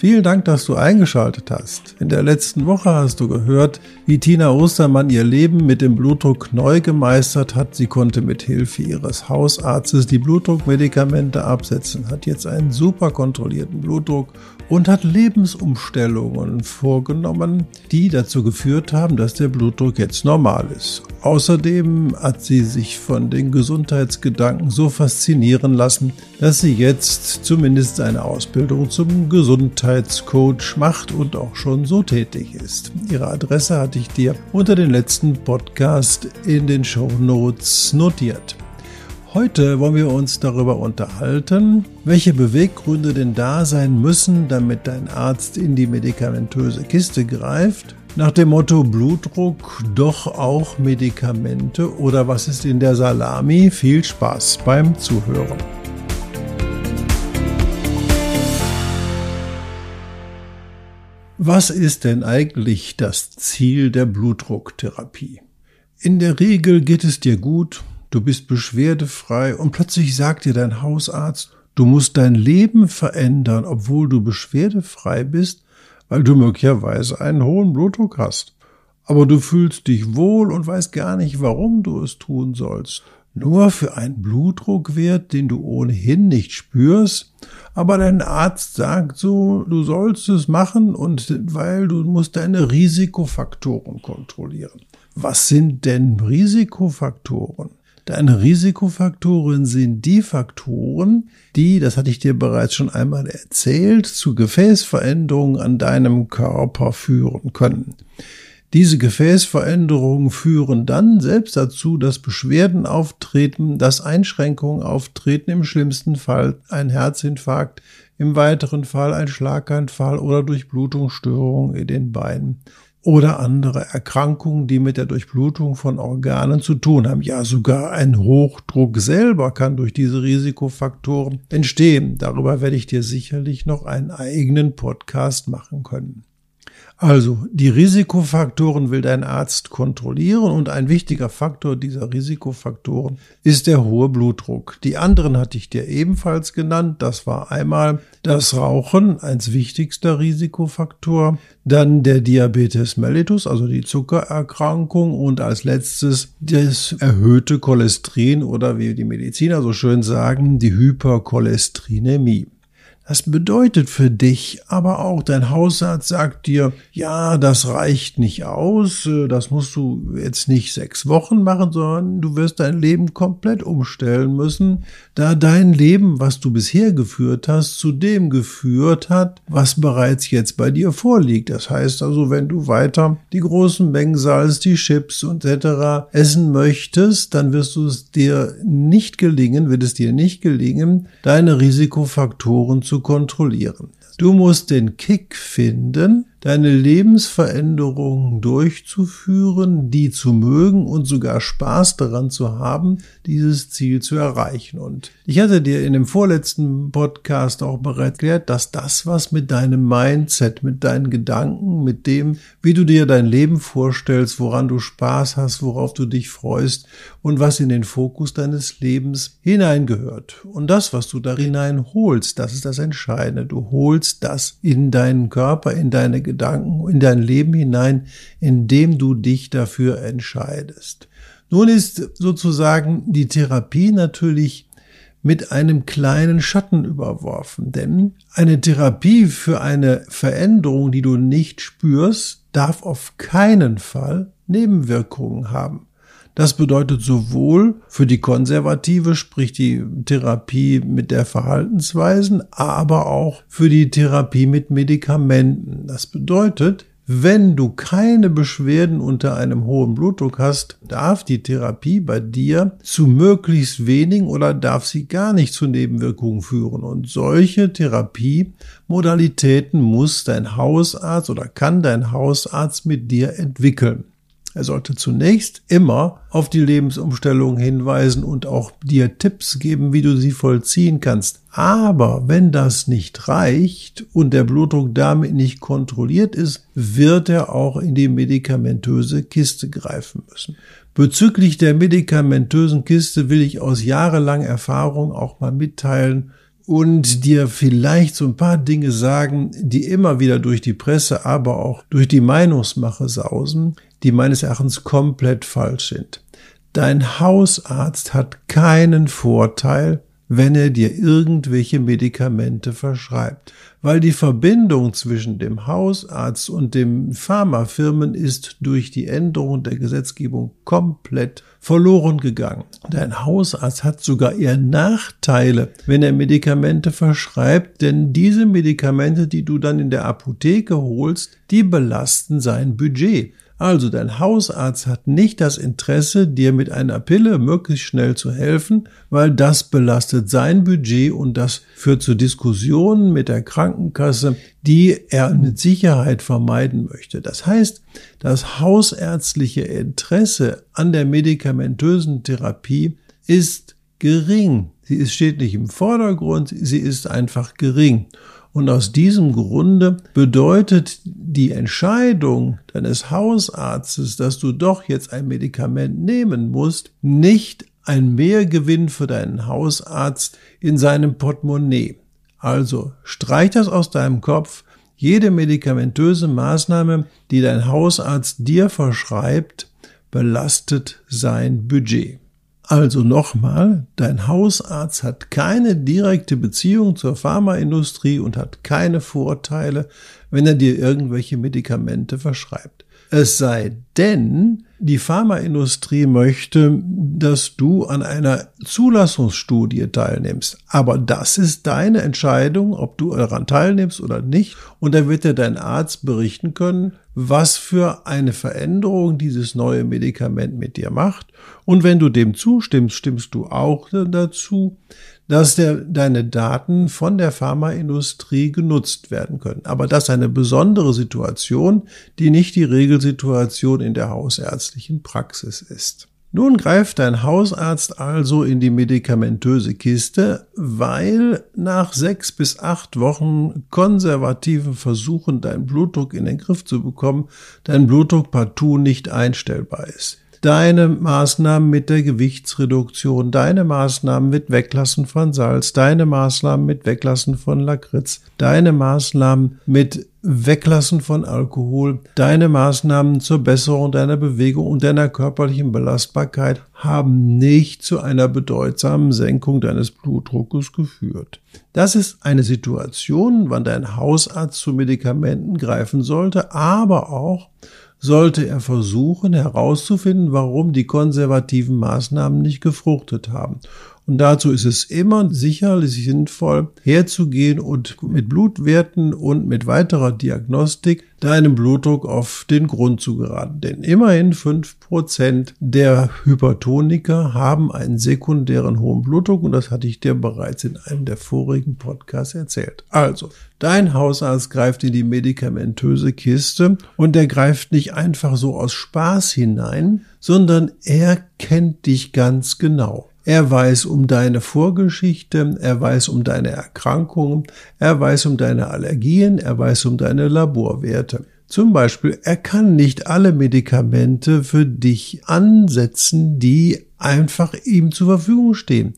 Vielen Dank, dass du eingeschaltet hast. In der letzten Woche hast du gehört, wie Tina Ostermann ihr Leben mit dem Blutdruck neu gemeistert hat. Sie konnte mit Hilfe ihres Hausarztes die Blutdruckmedikamente absetzen, hat jetzt einen super kontrollierten Blutdruck und hat Lebensumstellungen vorgenommen, die dazu geführt haben, dass der Blutdruck jetzt normal ist. Außerdem hat sie sich von den Gesundheitsgedanken so faszinieren lassen, dass sie jetzt zumindest eine Ausbildung zum Gesundheitscoach macht und auch schon so tätig ist. Ihre Adresse hatte ich dir unter den letzten Podcast in den Show Notes notiert. Heute wollen wir uns darüber unterhalten, welche Beweggründe denn da sein müssen, damit dein Arzt in die medikamentöse Kiste greift. Nach dem Motto Blutdruck doch auch Medikamente oder was ist in der Salami? Viel Spaß beim Zuhören. Was ist denn eigentlich das Ziel der Blutdrucktherapie? In der Regel geht es dir gut, du bist beschwerdefrei und plötzlich sagt dir dein Hausarzt, du musst dein Leben verändern, obwohl du beschwerdefrei bist, weil du möglicherweise einen hohen Blutdruck hast. Aber du fühlst dich wohl und weißt gar nicht, warum du es tun sollst. Nur für einen Blutdruckwert, den du ohnehin nicht spürst, aber dein Arzt sagt so, du sollst es machen und weil du musst deine Risikofaktoren kontrollieren. Was sind denn Risikofaktoren? Deine Risikofaktoren sind die Faktoren, die, das hatte ich dir bereits schon einmal erzählt, zu Gefäßveränderungen an deinem Körper führen können. Diese Gefäßveränderungen führen dann selbst dazu, dass Beschwerden auftreten, dass Einschränkungen auftreten, im schlimmsten Fall ein Herzinfarkt, im weiteren Fall ein Schlaganfall oder Durchblutungsstörungen in den Beinen oder andere Erkrankungen, die mit der Durchblutung von Organen zu tun haben. Ja, sogar ein Hochdruck selber kann durch diese Risikofaktoren entstehen. Darüber werde ich dir sicherlich noch einen eigenen Podcast machen können. Also, die Risikofaktoren will dein Arzt kontrollieren und ein wichtiger Faktor dieser Risikofaktoren ist der hohe Blutdruck. Die anderen hatte ich dir ebenfalls genannt. Das war einmal das Rauchen als wichtigster Risikofaktor, dann der Diabetes mellitus, also die Zuckererkrankung und als letztes das erhöhte Cholesterin oder wie die Mediziner so schön sagen, die Hypercholesterinämie. Das bedeutet für dich aber auch, dein Hausarzt sagt dir, ja, das reicht nicht aus, äh, das musst du jetzt nicht sechs Wochen machen, sondern du wirst dein Leben komplett umstellen müssen, da dein Leben, was du bisher geführt hast, zu dem geführt hat, was bereits jetzt bei dir vorliegt. Das heißt also, wenn du weiter die großen Mengen Salz, die Chips und etc. essen möchtest, dann wirst du es dir nicht gelingen, wird es dir nicht gelingen, deine Risikofaktoren zu kontrollieren. Du musst den Kick finden, deine Lebensveränderungen durchzuführen, die zu mögen und sogar Spaß daran zu haben, dieses Ziel zu erreichen. Und ich hatte dir in dem vorletzten Podcast auch bereits erklärt, dass das, was mit deinem Mindset, mit deinen Gedanken, mit dem, wie du dir dein Leben vorstellst, woran du Spaß hast, worauf du dich freust und was in den Fokus deines Lebens hineingehört. Und das, was du da hineinholst, das ist das Entscheidende. Du holst das in deinen Körper, in deine Gedanken, in dein Leben hinein, indem du dich dafür entscheidest. Nun ist sozusagen die Therapie natürlich mit einem kleinen Schatten überworfen, denn eine Therapie für eine Veränderung, die du nicht spürst, darf auf keinen Fall Nebenwirkungen haben. Das bedeutet sowohl für die Konservative, sprich die Therapie mit der Verhaltensweisen, aber auch für die Therapie mit Medikamenten. Das bedeutet, Wenn du keine Beschwerden unter einem hohen Blutdruck hast, darf die Therapie bei dir zu möglichst wenigen oder darf sie gar nicht zu Nebenwirkungen führen. Und solche Therapiemodalitäten muss dein Hausarzt oder kann dein Hausarzt mit dir entwickeln. Er sollte zunächst immer auf die Lebensumstellung hinweisen und auch dir Tipps geben, wie du sie vollziehen kannst. Aber wenn das nicht reicht und der Blutdruck damit nicht kontrolliert ist, wird er auch in die medikamentöse Kiste greifen müssen. Bezüglich der medikamentösen Kiste will ich aus jahrelanger Erfahrung auch mal mitteilen, und dir vielleicht so ein paar Dinge sagen, die immer wieder durch die Presse, aber auch durch die Meinungsmache sausen, die meines Erachtens komplett falsch sind. Dein Hausarzt hat keinen Vorteil, wenn er dir irgendwelche Medikamente verschreibt, weil die Verbindung zwischen dem Hausarzt und den Pharmafirmen ist durch die Änderung der Gesetzgebung komplett verloren gegangen. Dein Hausarzt hat sogar eher Nachteile, wenn er Medikamente verschreibt, denn diese Medikamente, die du dann in der Apotheke holst, die belasten sein Budget. Also dein Hausarzt hat nicht das Interesse, dir mit einer Pille möglichst schnell zu helfen, weil das belastet sein Budget und das führt zu Diskussionen mit der Krankenkasse, die er mit Sicherheit vermeiden möchte. Das heißt, das hausärztliche Interesse an der medikamentösen Therapie ist gering. Sie steht nicht im Vordergrund, sie ist einfach gering. Und aus diesem Grunde bedeutet die Entscheidung deines Hausarztes, dass du doch jetzt ein Medikament nehmen musst, nicht ein Mehrgewinn für deinen Hausarzt in seinem Portemonnaie. Also streich das aus deinem Kopf. Jede medikamentöse Maßnahme, die dein Hausarzt dir verschreibt, belastet sein Budget. Also nochmal, dein Hausarzt hat keine direkte Beziehung zur Pharmaindustrie und hat keine Vorteile, wenn er dir irgendwelche Medikamente verschreibt. Es sei denn, die Pharmaindustrie möchte, dass du an einer Zulassungsstudie teilnimmst. Aber das ist deine Entscheidung, ob du daran teilnimmst oder nicht. Und da wird dir dein Arzt berichten können, was für eine Veränderung dieses neue Medikament mit dir macht. Und wenn du dem zustimmst, stimmst du auch dazu, dass der, deine Daten von der Pharmaindustrie genutzt werden können. Aber das ist eine besondere Situation, die nicht die Regelsituation in der hausärztlichen Praxis ist. Nun greift dein Hausarzt also in die medikamentöse Kiste, weil nach sechs bis acht Wochen konservativen Versuchen, deinen Blutdruck in den Griff zu bekommen, dein Blutdruck partout nicht einstellbar ist. Deine Maßnahmen mit der Gewichtsreduktion, deine Maßnahmen mit Weglassen von Salz, deine Maßnahmen mit Weglassen von Lakritz, deine Maßnahmen mit Weglassen von Alkohol, deine Maßnahmen zur Besserung deiner Bewegung und deiner körperlichen Belastbarkeit haben nicht zu einer bedeutsamen Senkung deines Blutdruckes geführt. Das ist eine Situation, wann dein Hausarzt zu Medikamenten greifen sollte, aber auch sollte er versuchen herauszufinden, warum die konservativen Maßnahmen nicht gefruchtet haben. Und dazu ist es immer sicherlich sinnvoll, herzugehen und mit Blutwerten und mit weiterer Diagnostik deinem Blutdruck auf den Grund zu geraten. Denn immerhin fünf Prozent der Hypertoniker haben einen sekundären hohen Blutdruck und das hatte ich dir bereits in einem der vorigen Podcasts erzählt. Also, dein Hausarzt greift in die medikamentöse Kiste und der greift nicht einfach so aus Spaß hinein, sondern er kennt dich ganz genau. Er weiß um deine Vorgeschichte, er weiß um deine Erkrankungen, er weiß um deine Allergien, er weiß um deine Laborwerte. Zum Beispiel, er kann nicht alle Medikamente für dich ansetzen, die einfach ihm zur Verfügung stehen.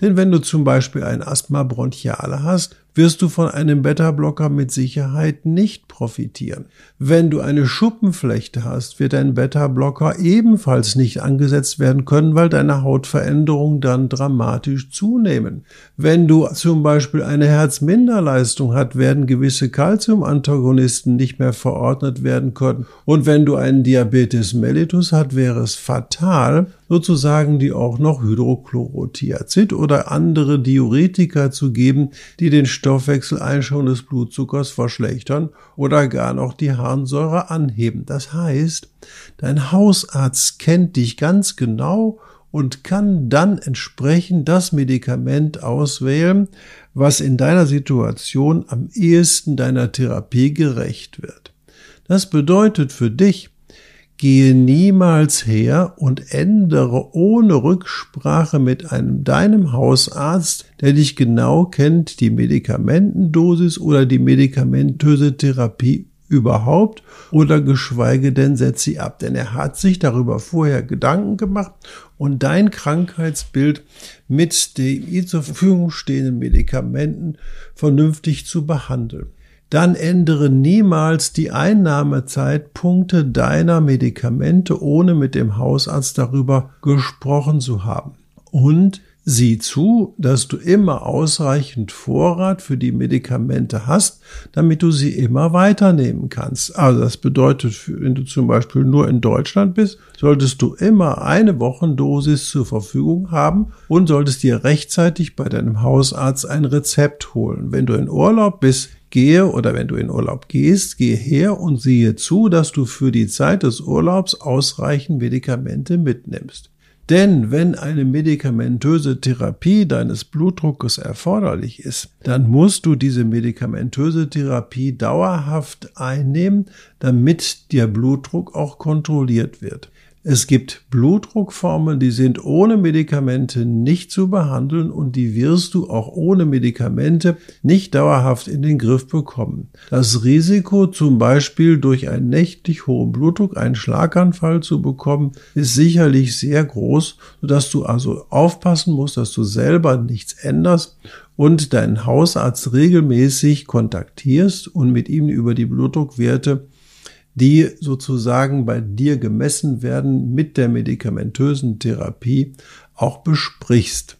Denn wenn du zum Beispiel ein Asthma bronchiale hast, wirst du von einem Beta-Blocker mit Sicherheit nicht profitieren. Wenn du eine Schuppenflechte hast, wird ein Beta-Blocker ebenfalls nicht angesetzt werden können, weil deine Hautveränderungen dann dramatisch zunehmen. Wenn du zum Beispiel eine Herzminderleistung hast, werden gewisse Calcium-Antagonisten nicht mehr verordnet werden können. Und wenn du einen Diabetes mellitus hast, wäre es fatal, sozusagen die auch noch Hydrochlorothiazid oder andere Diuretika zu geben, die den Stoffwechseleinschwung des Blutzuckers verschlechtern oder gar noch die Harnsäure anheben. Das heißt, dein Hausarzt kennt dich ganz genau und kann dann entsprechend das Medikament auswählen, was in deiner Situation am ehesten deiner Therapie gerecht wird. Das bedeutet für dich, gehe niemals her und ändere ohne Rücksprache mit einem deinem Hausarzt, der dich genau kennt, die Medikamentendosis oder die medikamentöse Therapie überhaupt oder geschweige denn setzt sie ab, denn er hat sich darüber vorher Gedanken gemacht und dein Krankheitsbild mit den ihm zur Verfügung stehenden Medikamenten vernünftig zu behandeln. Dann ändere niemals die Einnahmezeitpunkte deiner Medikamente, ohne mit dem Hausarzt darüber gesprochen zu haben. Und Sieh zu, dass du immer ausreichend Vorrat für die Medikamente hast, damit du sie immer weiternehmen kannst. Also das bedeutet, wenn du zum Beispiel nur in Deutschland bist, solltest du immer eine Wochendosis zur Verfügung haben und solltest dir rechtzeitig bei deinem Hausarzt ein Rezept holen. Wenn du in Urlaub bist, gehe oder wenn du in Urlaub gehst, gehe her und siehe zu, dass du für die Zeit des Urlaubs ausreichend Medikamente mitnimmst. Denn wenn eine medikamentöse Therapie deines Blutdruckes erforderlich ist, dann musst du diese medikamentöse Therapie dauerhaft einnehmen, damit der Blutdruck auch kontrolliert wird. Es gibt Blutdruckformen, die sind ohne Medikamente nicht zu behandeln und die wirst du auch ohne Medikamente nicht dauerhaft in den Griff bekommen. Das Risiko zum Beispiel durch einen nächtlich hohen Blutdruck einen Schlaganfall zu bekommen, ist sicherlich sehr groß, sodass du also aufpassen musst, dass du selber nichts änderst und deinen Hausarzt regelmäßig kontaktierst und mit ihm über die Blutdruckwerte die sozusagen bei dir gemessen werden mit der medikamentösen Therapie, auch besprichst.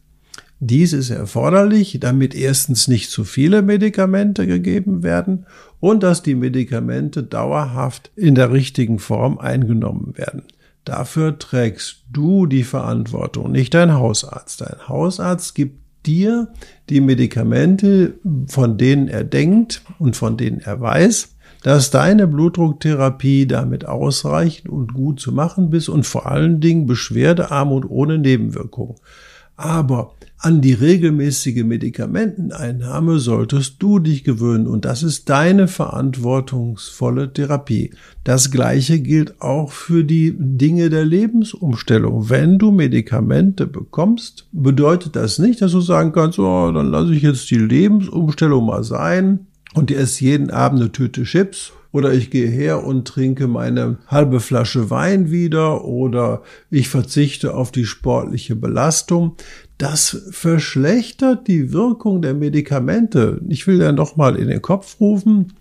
Dies ist erforderlich, damit erstens nicht zu viele Medikamente gegeben werden und dass die Medikamente dauerhaft in der richtigen Form eingenommen werden. Dafür trägst du die Verantwortung, nicht dein Hausarzt. Dein Hausarzt gibt dir die Medikamente, von denen er denkt und von denen er weiß, dass deine Blutdrucktherapie damit ausreichend und gut zu machen bist und vor allen Dingen beschwerdearm und ohne Nebenwirkungen. Aber an die regelmäßige Medikamenteneinnahme solltest du dich gewöhnen und das ist deine verantwortungsvolle Therapie. Das gleiche gilt auch für die Dinge der Lebensumstellung. Wenn du Medikamente bekommst, bedeutet das nicht, dass du sagen kannst, oh, dann lasse ich jetzt die Lebensumstellung mal sein und ihr esst jeden Abend eine Tüte Chips oder ich gehe her und trinke meine halbe Flasche Wein wieder oder ich verzichte auf die sportliche Belastung. Das verschlechtert die Wirkung der Medikamente. Ich will ja noch mal in den Kopf rufen,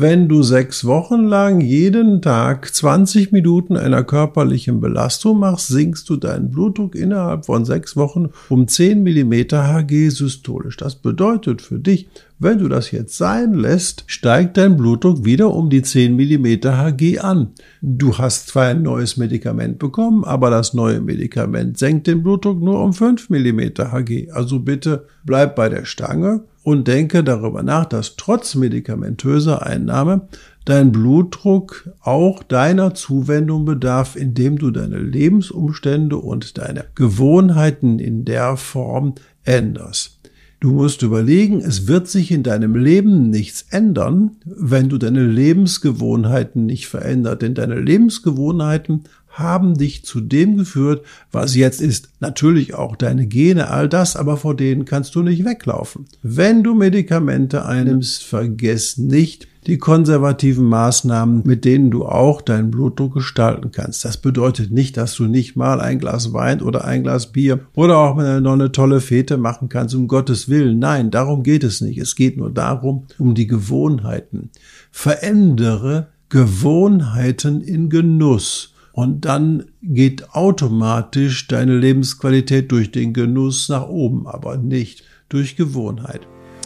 wenn du sechs Wochen lang jeden Tag 20 Minuten einer körperlichen Belastung machst, sinkst du deinen Blutdruck innerhalb von sechs Wochen um 10 Millimeter Hg systolisch. Das bedeutet für dich, wenn du das jetzt sein lässt, steigt dein Blutdruck wieder um die 10 Millimeter Hg an. Du hast zwar ein neues Medikament bekommen, aber das neue Medikament senkt den Blutdruck nur um 5 Millimeter Hg. Also bitte bleib bei der Stange und denke darüber nach, dass trotz medikamentöser Einnahme dein Blutdruck auch deiner Zuwendung bedarf, indem du deine Lebensumstände und deine Gewohnheiten in der Form änderst. Du musst überlegen, es wird sich in deinem Leben nichts ändern, wenn du deine Lebensgewohnheiten nicht veränderst. Denn deine Lebensgewohnheiten haben dich zu dem geführt, was jetzt ist. Natürlich auch deine Gene, all das, aber vor denen kannst du nicht weglaufen. Wenn du Medikamente einnimmst, vergiss nicht die konservativen Maßnahmen, mit denen du auch deinen Blutdruck gestalten kannst. Das bedeutet nicht, dass du nicht mal ein Glas Wein oder ein Glas Bier oder auch noch eine tolle Fete machen kannst, um Gottes Willen. Nein, darum geht es nicht. Es geht nur darum, um die Gewohnheiten. Verändere Gewohnheiten in Genuss und dann geht automatisch deine Lebensqualität durch den Genuss nach oben, aber nicht durch Gewohnheit.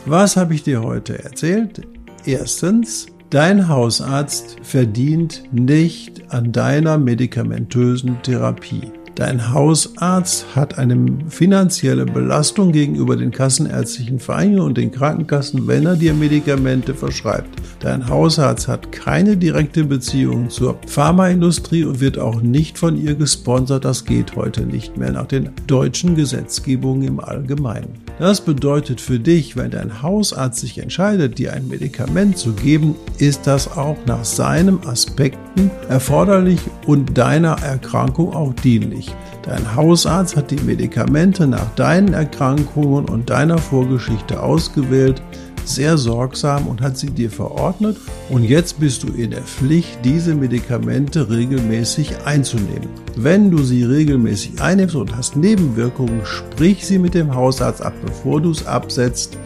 Was habe ich dir heute erzählt? Erstens, dein Hausarzt verdient nicht an deiner medikamentösen Therapie. Dein Hausarzt hat eine finanzielle Belastung gegenüber den kassenärztlichen Vereinigungen und den Krankenkassen, wenn er dir Medikamente verschreibt. Dein Hausarzt hat keine direkte Beziehung zur Pharmaindustrie und wird auch nicht von ihr gesponsert. Das geht heute nicht mehr nach den deutschen Gesetzgebungen im Allgemeinen. Das bedeutet für dich, wenn dein Hausarzt sich entscheidet, dir ein Medikament zu geben, ist das auch nach seinen Aspekten erforderlich und deiner Erkrankung auch dienlich. Dein Hausarzt hat die Medikamente nach deinen Erkrankungen und deiner Vorgeschichte ausgewählt, sehr sorgsam und hat sie dir verordnet und jetzt bist du in der Pflicht, diese Medikamente regelmäßig einzunehmen. Wenn du sie regelmäßig einnimmst und hast Nebenwirkungen, sprich sie mit dem Hausarzt ab, bevor du es absetzt,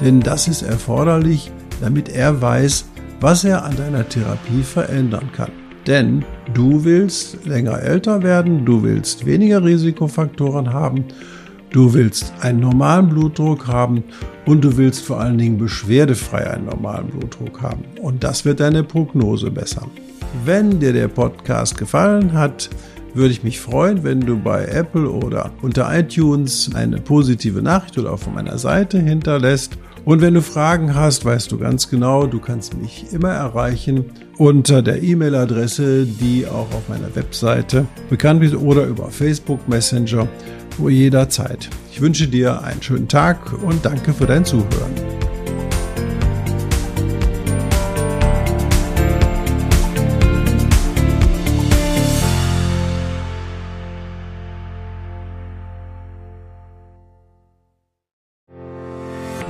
denn das ist erforderlich, damit er weiß, was er an deiner Therapie verändern kann. Denn du willst länger älter werden, du willst weniger Risikofaktoren haben, du willst einen normalen Blutdruck haben und du willst vor allen Dingen beschwerdefrei einen normalen Blutdruck haben. Und das wird deine Prognose bessern. Wenn dir der Podcast gefallen hat, würde ich mich freuen, wenn du bei Apple oder unter iTunes eine positive Nachricht oder auf meiner Seite hinterlässt. Und wenn du Fragen hast, weißt du ganz genau, du kannst mich immer erreichen unter der E-Mail-Adresse, die auch auf meiner Webseite bekannt ist oder über Facebook Messenger, wo jederzeit. Ich wünsche dir einen schönen Tag und danke für dein Zuhören.